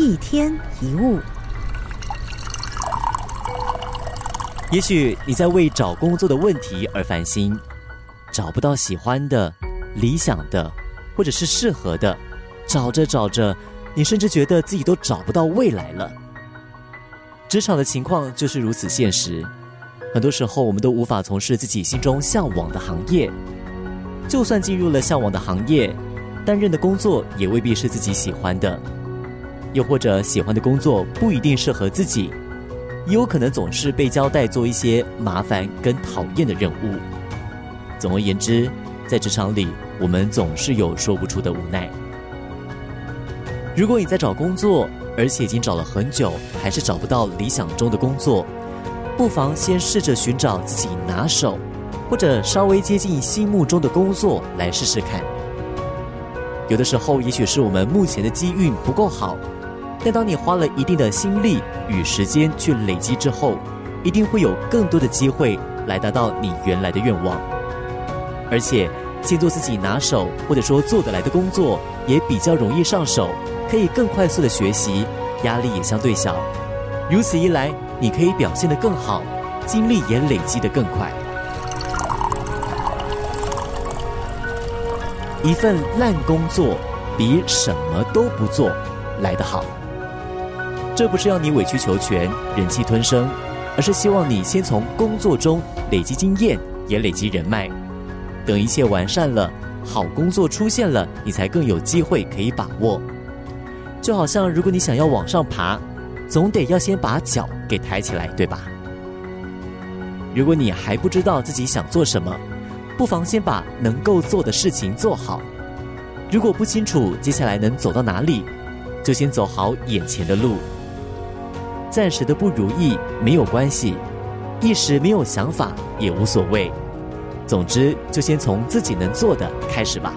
一天一物。也许你在为找工作的问题而烦心，找不到喜欢的、理想的，或者是适合的，找着找着，你甚至觉得自己都找不到未来了。职场的情况就是如此现实，很多时候我们都无法从事自己心中向往的行业，就算进入了向往的行业，担任的工作也未必是自己喜欢的，又或者喜欢的工作不一定适合自己。也有可能总是被交代做一些麻烦跟讨厌的任务。总而言之，在职场里，我们总是有说不出的无奈。如果你在找工作，而且已经找了很久，还是找不到理想中的工作，不妨先试着寻找自己拿手或者稍微接近心目中的工作来试试看。有的时候，也许是我们目前的机运不够好。但当你花了一定的心力与时间去累积之后，一定会有更多的机会来达到你原来的愿望。而且，先做自己拿手或者说做得来的工作，也比较容易上手，可以更快速的学习，压力也相对小。如此一来，你可以表现得更好，精力也累积得更快。一份烂工作，比什么都不做来得好。这不是要你委曲求全、忍气吞声，而是希望你先从工作中累积经验，也累积人脉。等一切完善了，好工作出现了，你才更有机会可以把握。就好像如果你想要往上爬，总得要先把脚给抬起来，对吧？如果你还不知道自己想做什么，不妨先把能够做的事情做好。如果不清楚接下来能走到哪里，就先走好眼前的路。暂时的不如意没有关系，一时没有想法也无所谓。总之，就先从自己能做的开始吧。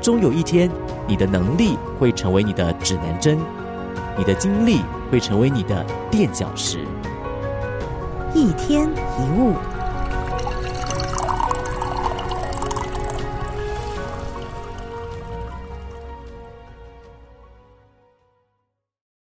终有一天，你的能力会成为你的指南针，你的经历会成为你的垫脚石。一天一物。